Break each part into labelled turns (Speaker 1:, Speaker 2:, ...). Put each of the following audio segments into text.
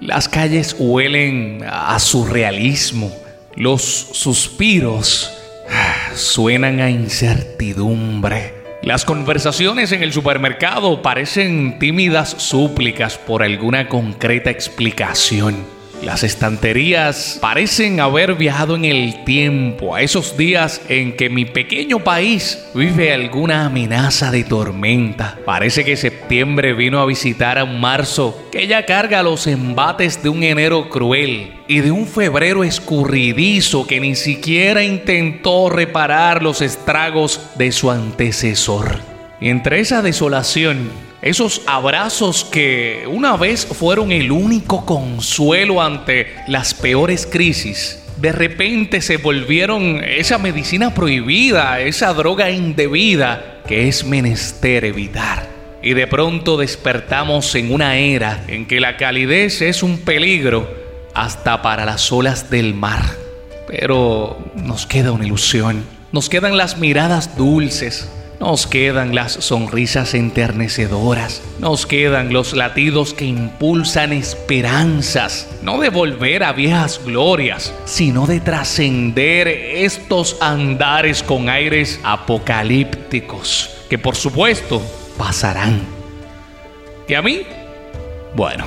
Speaker 1: Las calles huelen a surrealismo. Los suspiros ah, suenan a incertidumbre. Las conversaciones en el supermercado parecen tímidas súplicas por alguna concreta explicación. Las estanterías parecen haber viajado en el tiempo, a esos días en que mi pequeño país vive alguna amenaza de tormenta. Parece que septiembre vino a visitar a un marzo que ya carga los embates de un enero cruel y de un febrero escurridizo que ni siquiera intentó reparar los estragos de su antecesor. Entre esa desolación esos abrazos que una vez fueron el único consuelo ante las peores crisis, de repente se volvieron esa medicina prohibida, esa droga indebida que es menester evitar. Y de pronto despertamos en una era en que la calidez es un peligro hasta para las olas del mar. Pero nos queda una ilusión, nos quedan las miradas dulces, nos quedan las sonrisas enternecedoras, nos quedan los latidos que impulsan esperanzas, no de volver a viejas glorias, sino de trascender estos andares con aires apocalípticos, que por supuesto pasarán. ¿Y a mí? Bueno,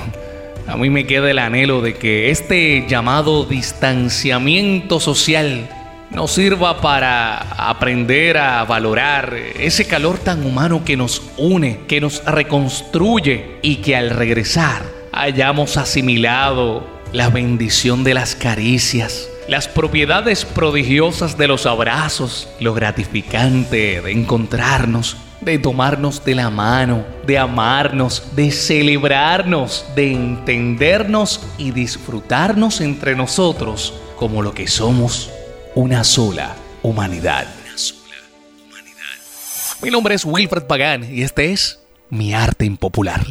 Speaker 1: a mí me queda el anhelo de que este llamado distanciamiento social nos sirva para aprender a valorar ese calor tan humano que nos une, que nos reconstruye y que al regresar hayamos asimilado la bendición de las caricias, las propiedades prodigiosas de los abrazos, lo gratificante de encontrarnos, de tomarnos de la mano, de amarnos, de celebrarnos, de entendernos y disfrutarnos entre nosotros como lo que somos una sola humanidad. Mi nombre es Wilfred Pagán y este es Mi Arte Impopular.